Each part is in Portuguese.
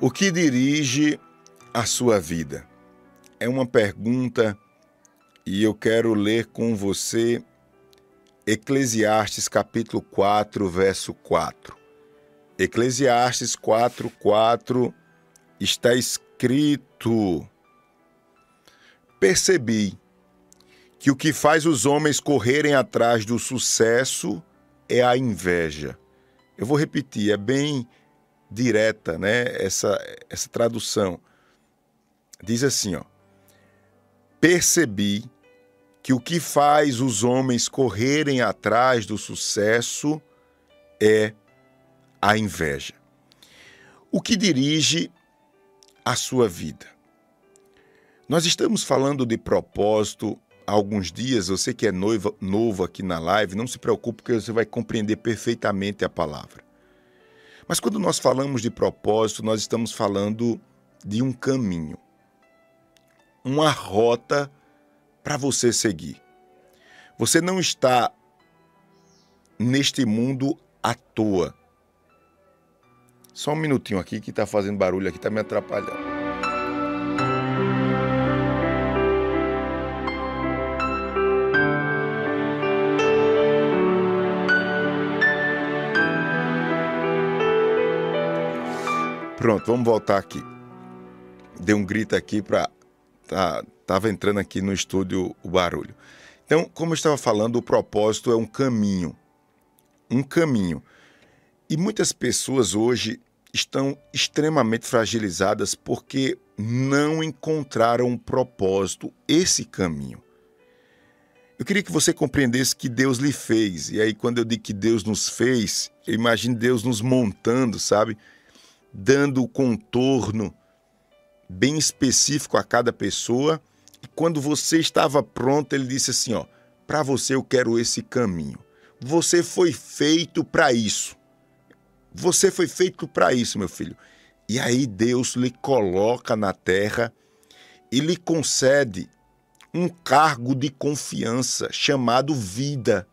O que dirige a sua vida? É uma pergunta e eu quero ler com você Eclesiastes capítulo 4, verso 4. Eclesiastes 4, 4 está escrito: Percebi que o que faz os homens correrem atrás do sucesso é a inveja. Eu vou repetir, é bem direta, né? Essa, essa tradução. Diz assim, ó. Percebi que o que faz os homens correrem atrás do sucesso é a inveja. O que dirige a sua vida? Nós estamos falando de propósito há alguns dias. Você que é noiva, novo aqui na live, não se preocupe, porque você vai compreender perfeitamente a palavra. Mas quando nós falamos de propósito, nós estamos falando de um caminho, uma rota para você seguir. Você não está neste mundo à toa. Só um minutinho aqui que está fazendo barulho aqui, está me atrapalhando. Pronto, vamos voltar aqui. Dei um grito aqui para tá, tava entrando aqui no estúdio o barulho. Então, como eu estava falando, o propósito é um caminho. Um caminho. E muitas pessoas hoje estão extremamente fragilizadas porque não encontraram um propósito, esse caminho. Eu queria que você compreendesse que Deus lhe fez. E aí, quando eu digo que Deus nos fez, eu imagino Deus nos montando, sabe? Dando o contorno bem específico a cada pessoa. E quando você estava pronto, ele disse assim: ó, para você eu quero esse caminho. Você foi feito para isso. Você foi feito para isso, meu filho. E aí Deus lhe coloca na terra e lhe concede um cargo de confiança chamado vida.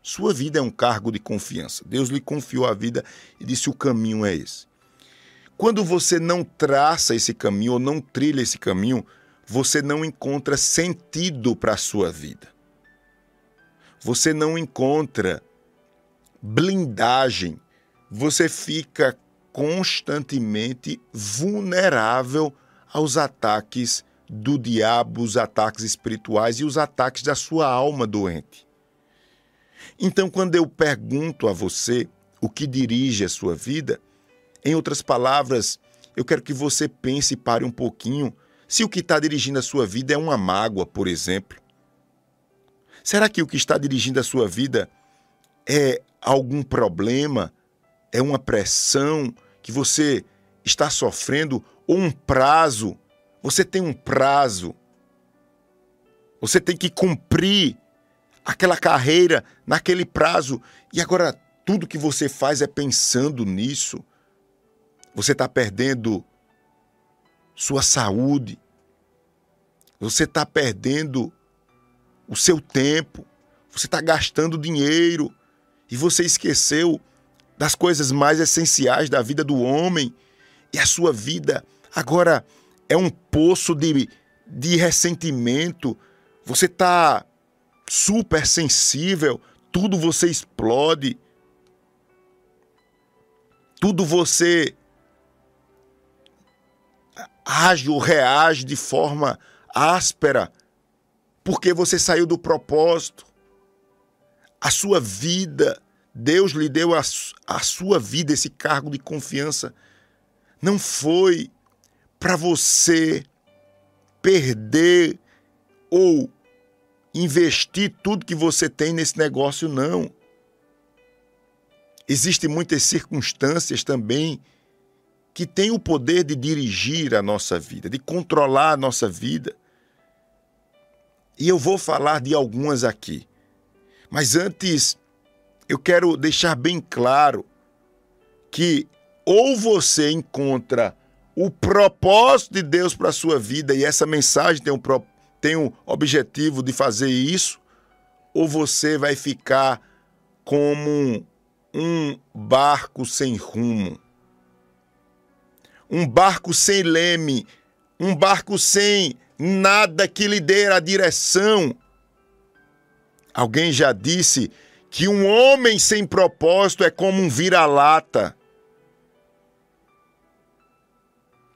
Sua vida é um cargo de confiança. Deus lhe confiou a vida e disse: o caminho é esse. Quando você não traça esse caminho ou não trilha esse caminho, você não encontra sentido para a sua vida. Você não encontra blindagem. Você fica constantemente vulnerável aos ataques do diabo, os ataques espirituais e os ataques da sua alma doente. Então, quando eu pergunto a você o que dirige a sua vida, em outras palavras, eu quero que você pense e pare um pouquinho se o que está dirigindo a sua vida é uma mágoa, por exemplo. Será que o que está dirigindo a sua vida é algum problema? É uma pressão que você está sofrendo? Ou um prazo? Você tem um prazo. Você tem que cumprir aquela carreira naquele prazo. E agora tudo que você faz é pensando nisso. Você está perdendo sua saúde. Você está perdendo o seu tempo. Você está gastando dinheiro. E você esqueceu das coisas mais essenciais da vida do homem. E a sua vida agora é um poço de, de ressentimento. Você está super sensível. Tudo você explode. Tudo você age ou reage de forma áspera, porque você saiu do propósito. A sua vida, Deus lhe deu a, a sua vida, esse cargo de confiança. Não foi para você perder ou investir tudo que você tem nesse negócio, não. Existem muitas circunstâncias também que tem o poder de dirigir a nossa vida, de controlar a nossa vida. E eu vou falar de algumas aqui. Mas antes, eu quero deixar bem claro que ou você encontra o propósito de Deus para a sua vida e essa mensagem tem um, tem um objetivo de fazer isso, ou você vai ficar como um barco sem rumo um barco sem leme, um barco sem nada que lhe dê a direção. Alguém já disse que um homem sem propósito é como um vira-lata.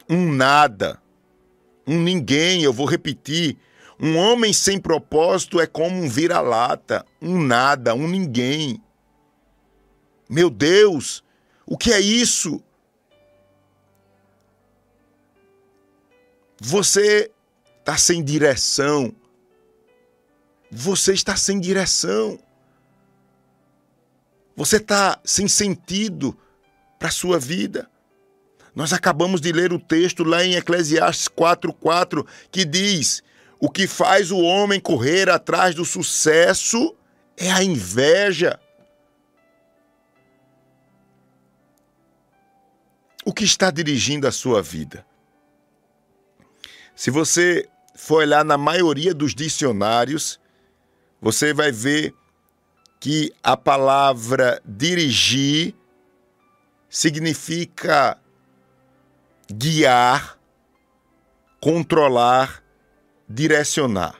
Um nada, um ninguém, eu vou repetir. Um homem sem propósito é como um vira-lata, um nada, um ninguém. Meu Deus, o que é isso? Você está sem direção. Você está sem direção. Você está sem sentido para a sua vida. Nós acabamos de ler o texto lá em Eclesiastes 4,4 que diz: O que faz o homem correr atrás do sucesso é a inveja. O que está dirigindo a sua vida? Se você for olhar na maioria dos dicionários, você vai ver que a palavra dirigir significa guiar, controlar, direcionar.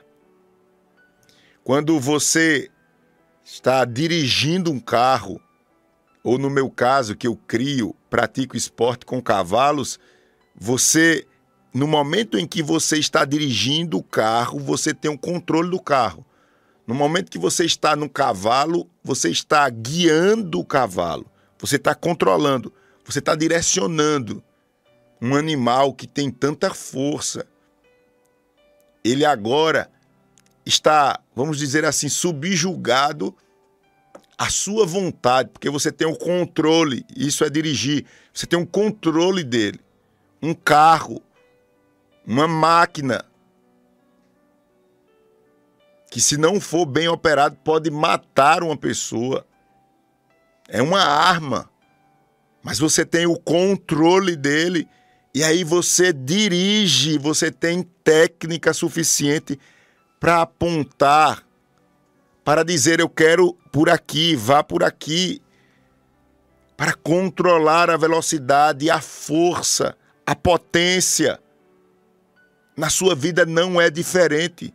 Quando você está dirigindo um carro, ou no meu caso, que eu crio, pratico esporte com cavalos, você, no momento em que você está dirigindo o carro, você tem o controle do carro. No momento que você está no cavalo, você está guiando o cavalo, você está controlando, você está direcionando um animal que tem tanta força. Ele agora está, vamos dizer assim, subjugado à sua vontade, porque você tem o controle, isso é dirigir, você tem um controle dele. Um carro, uma máquina, que, se não for bem operado, pode matar uma pessoa. É uma arma. Mas você tem o controle dele e aí você dirige, você tem técnica suficiente para apontar, para dizer eu quero por aqui, vá por aqui, para controlar a velocidade, a força, a potência. Na sua vida não é diferente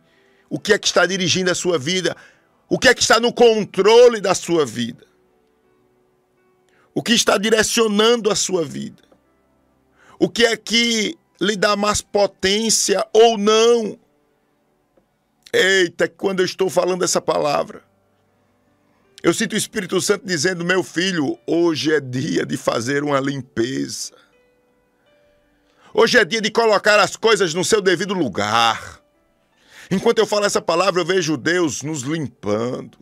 o que é que está dirigindo a sua vida, o que é que está no controle da sua vida, o que está direcionando a sua vida, o que é que lhe dá mais potência ou não. Eita, quando eu estou falando essa palavra, eu sinto o Espírito Santo dizendo: meu filho, hoje é dia de fazer uma limpeza. Hoje é dia de colocar as coisas no seu devido lugar. Enquanto eu falo essa palavra, eu vejo Deus nos limpando.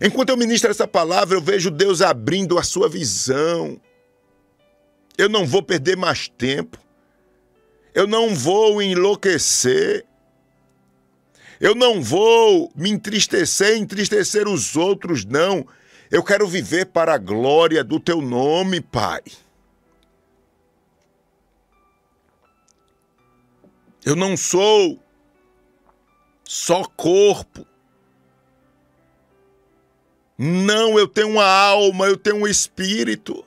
Enquanto eu ministro essa palavra, eu vejo Deus abrindo a sua visão. Eu não vou perder mais tempo. Eu não vou enlouquecer. Eu não vou me entristecer, entristecer os outros, não. Eu quero viver para a glória do teu nome, Pai. Eu não sou só corpo. Não, eu tenho uma alma, eu tenho um espírito.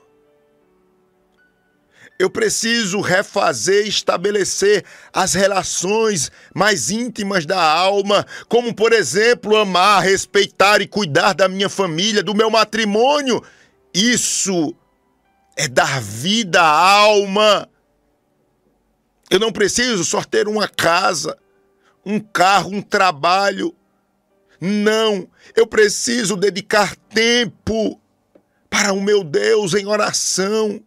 Eu preciso refazer, estabelecer as relações mais íntimas da alma, como, por exemplo, amar, respeitar e cuidar da minha família, do meu matrimônio. Isso é dar vida à alma. Eu não preciso só ter uma casa um carro, um trabalho. Não, eu preciso dedicar tempo para o meu Deus em oração,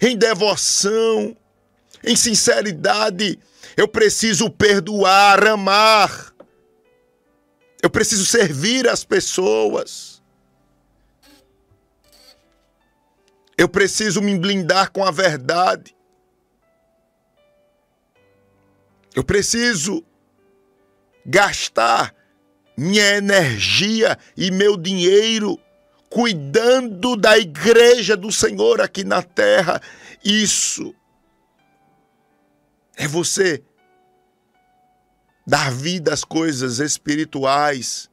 em devoção, em sinceridade. Eu preciso perdoar, amar. Eu preciso servir as pessoas. Eu preciso me blindar com a verdade. Eu preciso gastar minha energia e meu dinheiro cuidando da igreja do Senhor aqui na terra. Isso é você dar vida às coisas espirituais,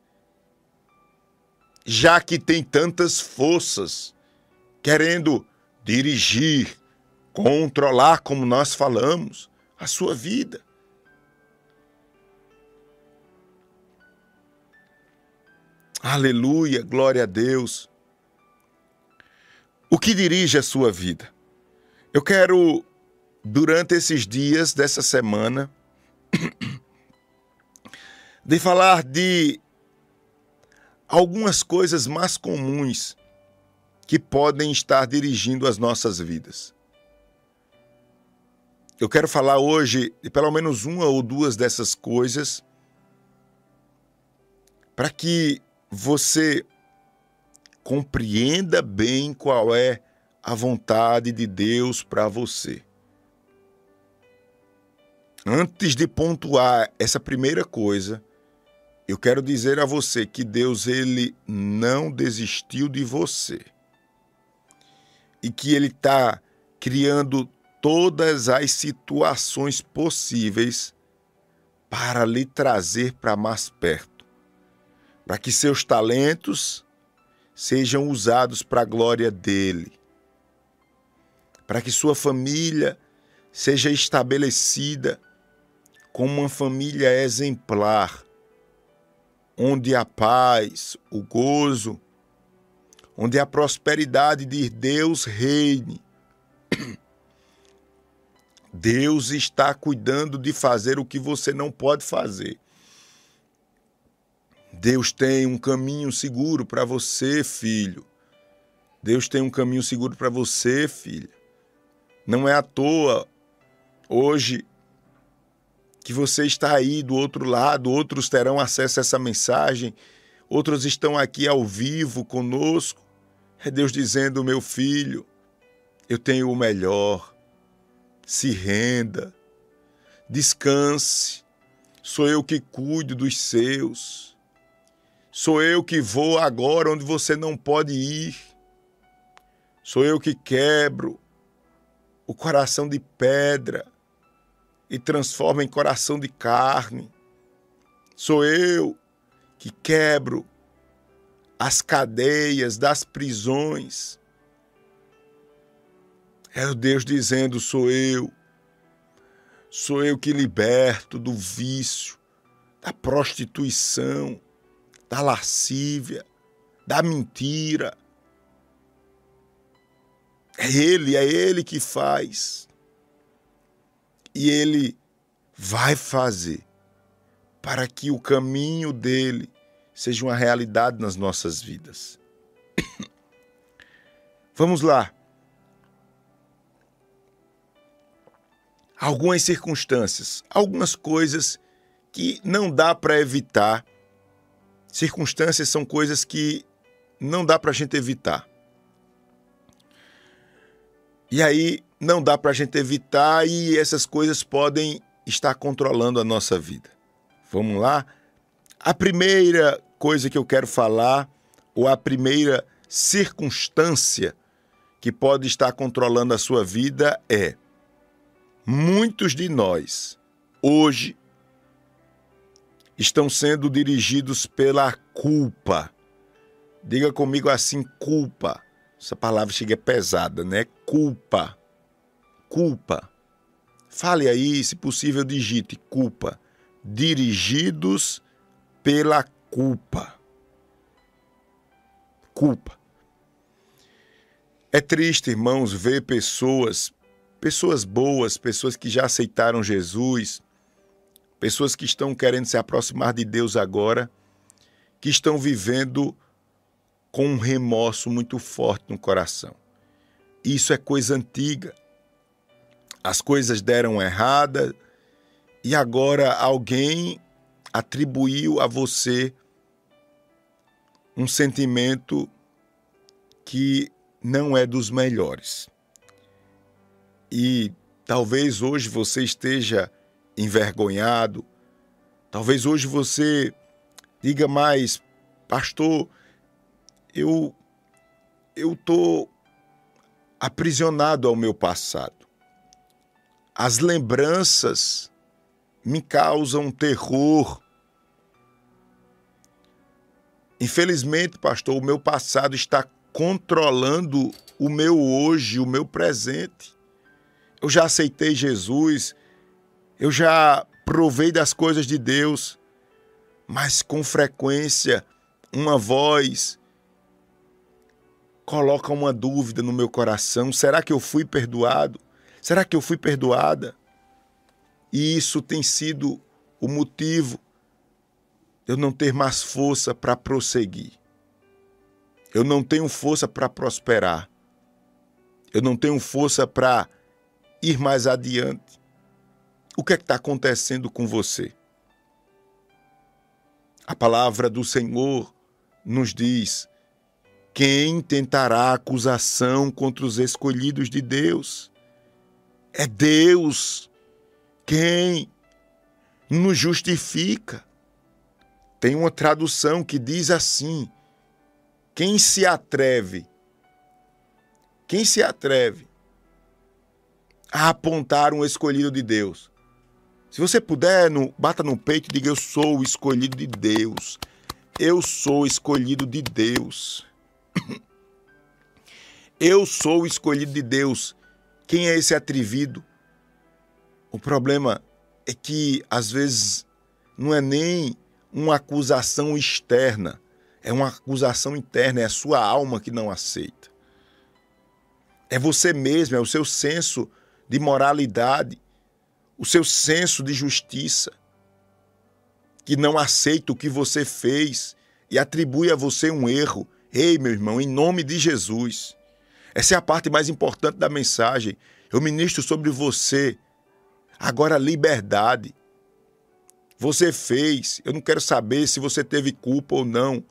já que tem tantas forças querendo dirigir, controlar, como nós falamos, a sua vida. Aleluia, glória a Deus. O que dirige a sua vida? Eu quero, durante esses dias dessa semana, de falar de algumas coisas mais comuns que podem estar dirigindo as nossas vidas. Eu quero falar hoje de pelo menos uma ou duas dessas coisas para que você compreenda bem qual é a vontade de Deus para você. Antes de pontuar essa primeira coisa, eu quero dizer a você que Deus ele não desistiu de você. E que ele está criando todas as situações possíveis para lhe trazer para mais perto, para que seus talentos sejam usados para a glória dele, para que sua família seja estabelecida como uma família exemplar, onde a paz, o gozo, onde a prosperidade de Deus reine. Deus está cuidando de fazer o que você não pode fazer. Deus tem um caminho seguro para você, filho. Deus tem um caminho seguro para você, filha. Não é à toa hoje que você está aí do outro lado, outros terão acesso a essa mensagem, outros estão aqui ao vivo conosco. É Deus dizendo: meu filho, eu tenho o melhor. Se renda, descanse. Sou eu que cuido dos seus. Sou eu que vou agora onde você não pode ir. Sou eu que quebro o coração de pedra e transforma em coração de carne. Sou eu que quebro as cadeias das prisões. É o Deus dizendo: sou eu. Sou eu que liberto do vício, da prostituição, da lascívia, da mentira. É Ele, é Ele que faz e ele vai fazer para que o caminho dele seja uma realidade nas nossas vidas. Vamos lá. Algumas circunstâncias, algumas coisas que não dá para evitar. Circunstâncias são coisas que não dá para a gente evitar. E aí não dá para a gente evitar e essas coisas podem estar controlando a nossa vida. Vamos lá? A primeira coisa que eu quero falar, ou a primeira circunstância que pode estar controlando a sua vida é: muitos de nós, hoje, estão sendo dirigidos pela culpa. Diga comigo assim: culpa. Essa palavra chega pesada, né? Culpa culpa. Fale aí, se possível, digite culpa. Dirigidos pela culpa. Culpa. É triste, irmãos, ver pessoas, pessoas boas, pessoas que já aceitaram Jesus, pessoas que estão querendo se aproximar de Deus agora, que estão vivendo com um remorso muito forte no coração. Isso é coisa antiga as coisas deram errada e agora alguém atribuiu a você um sentimento que não é dos melhores. E talvez hoje você esteja envergonhado, talvez hoje você diga mais, pastor, eu eu tô aprisionado ao meu passado. As lembranças me causam terror. Infelizmente, pastor, o meu passado está controlando o meu hoje, o meu presente. eu já aceitei Jesus, eu já provei das coisas de Deus, mas com frequência uma voz coloca uma dúvida no meu coração: será que eu fui perdoado? Será que eu fui perdoada? E isso tem sido o motivo eu não ter mais força para prosseguir. Eu não tenho força para prosperar. Eu não tenho força para ir mais adiante. O que é que está acontecendo com você? A palavra do Senhor nos diz: quem tentará acusação contra os escolhidos de Deus? É Deus quem nos justifica. Tem uma tradução que diz assim: quem se atreve, quem se atreve a apontar um escolhido de Deus. Se você puder, no, bata no peito e diga: Eu sou o escolhido de Deus. Eu sou o escolhido de Deus. Eu sou o escolhido de Deus. Quem é esse atrevido? O problema é que, às vezes, não é nem uma acusação externa, é uma acusação interna, é a sua alma que não aceita. É você mesmo, é o seu senso de moralidade, o seu senso de justiça, que não aceita o que você fez e atribui a você um erro. Ei, meu irmão, em nome de Jesus. Essa é a parte mais importante da mensagem. Eu ministro sobre você. Agora, liberdade. Você fez. Eu não quero saber se você teve culpa ou não.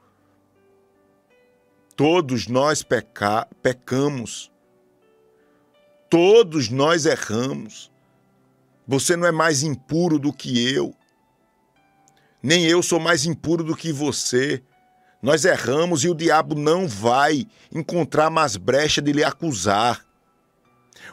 Todos nós peca pecamos. Todos nós erramos. Você não é mais impuro do que eu. Nem eu sou mais impuro do que você. Nós erramos e o diabo não vai encontrar mais brecha de lhe acusar.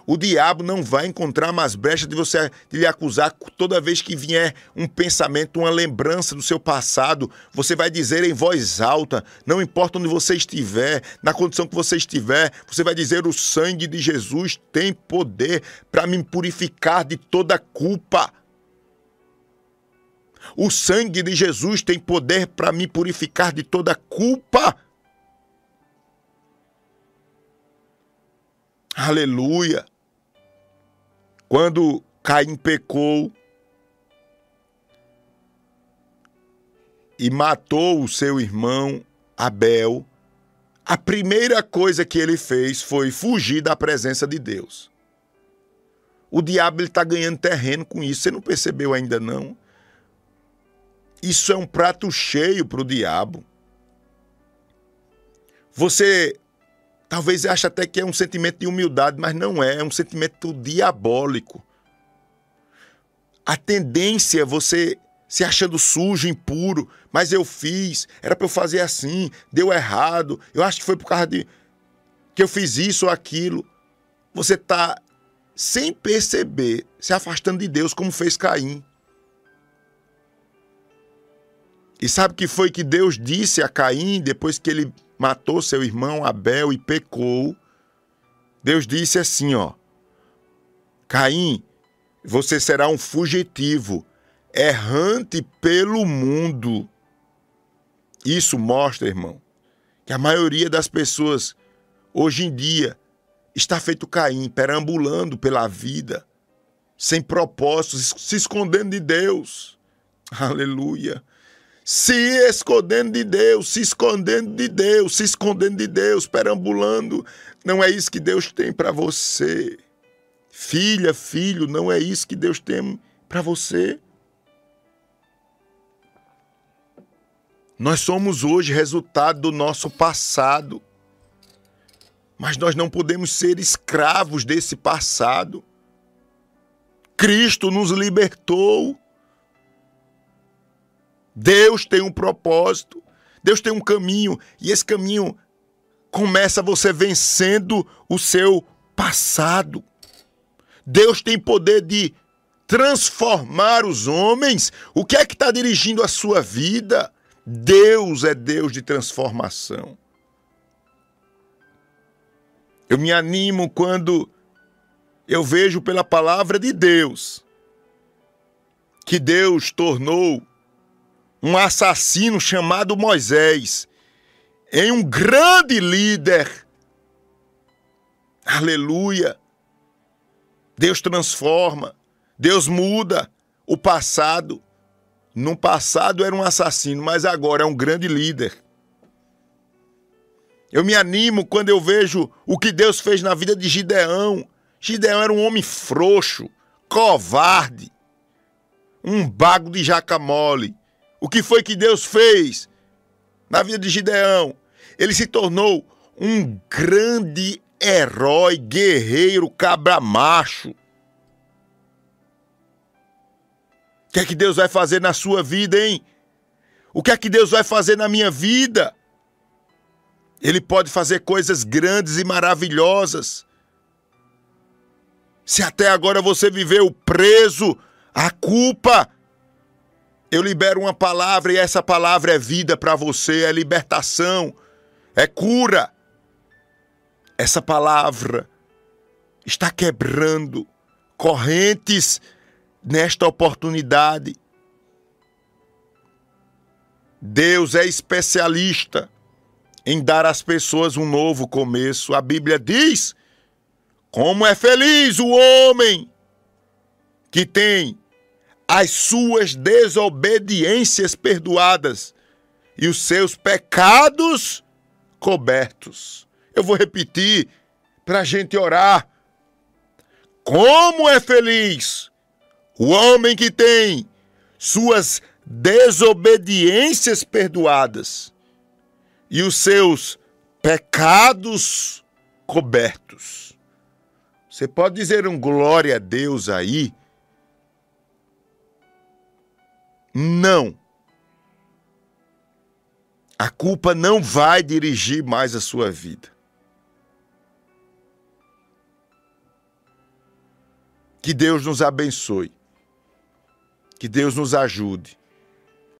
O diabo não vai encontrar mais brecha de você de lhe acusar toda vez que vier um pensamento, uma lembrança do seu passado. Você vai dizer em voz alta, não importa onde você estiver, na condição que você estiver, você vai dizer: o sangue de Jesus tem poder para me purificar de toda culpa. O sangue de Jesus tem poder para me purificar de toda culpa. Aleluia. Quando Caim pecou e matou o seu irmão Abel, a primeira coisa que ele fez foi fugir da presença de Deus. O diabo está ganhando terreno com isso. Você não percebeu ainda não? Isso é um prato cheio para o diabo. Você Talvez ache até que é um sentimento de humildade, mas não é, é um sentimento diabólico. A tendência é você se achando sujo, impuro, mas eu fiz, era para eu fazer assim, deu errado, eu acho que foi por causa de que eu fiz isso ou aquilo. Você está, sem perceber, se afastando de Deus, como fez Caim. E sabe que foi que Deus disse a Caim depois que ele matou seu irmão Abel e pecou, Deus disse assim, ó: Caim, você será um fugitivo, errante pelo mundo. Isso mostra, irmão, que a maioria das pessoas hoje em dia está feito Caim, perambulando pela vida, sem propósitos, se escondendo de Deus. Aleluia se escondendo de Deus, se escondendo de Deus, se escondendo de Deus, perambulando. Não é isso que Deus tem para você. Filha, filho, não é isso que Deus tem para você. Nós somos hoje resultado do nosso passado. Mas nós não podemos ser escravos desse passado. Cristo nos libertou. Deus tem um propósito, Deus tem um caminho, e esse caminho começa você vencendo o seu passado. Deus tem poder de transformar os homens. O que é que está dirigindo a sua vida? Deus é Deus de transformação. Eu me animo quando eu vejo pela palavra de Deus que Deus tornou um assassino chamado Moisés em um grande líder. Aleluia! Deus transforma, Deus muda o passado. No passado era um assassino, mas agora é um grande líder. Eu me animo quando eu vejo o que Deus fez na vida de Gideão. Gideão era um homem frouxo, covarde, um bago de jaca mole. O que foi que Deus fez na vida de Gideão? Ele se tornou um grande herói, guerreiro, cabra macho. O que é que Deus vai fazer na sua vida, hein? O que é que Deus vai fazer na minha vida? Ele pode fazer coisas grandes e maravilhosas. Se até agora você viveu preso à culpa, eu libero uma palavra e essa palavra é vida para você, é libertação, é cura. Essa palavra está quebrando correntes nesta oportunidade. Deus é especialista em dar às pessoas um novo começo. A Bíblia diz: como é feliz o homem que tem as suas desobediências perdoadas e os seus pecados cobertos. Eu vou repetir para a gente orar. Como é feliz o homem que tem suas desobediências perdoadas e os seus pecados cobertos. Você pode dizer um glória a Deus aí? Não. A culpa não vai dirigir mais a sua vida. Que Deus nos abençoe. Que Deus nos ajude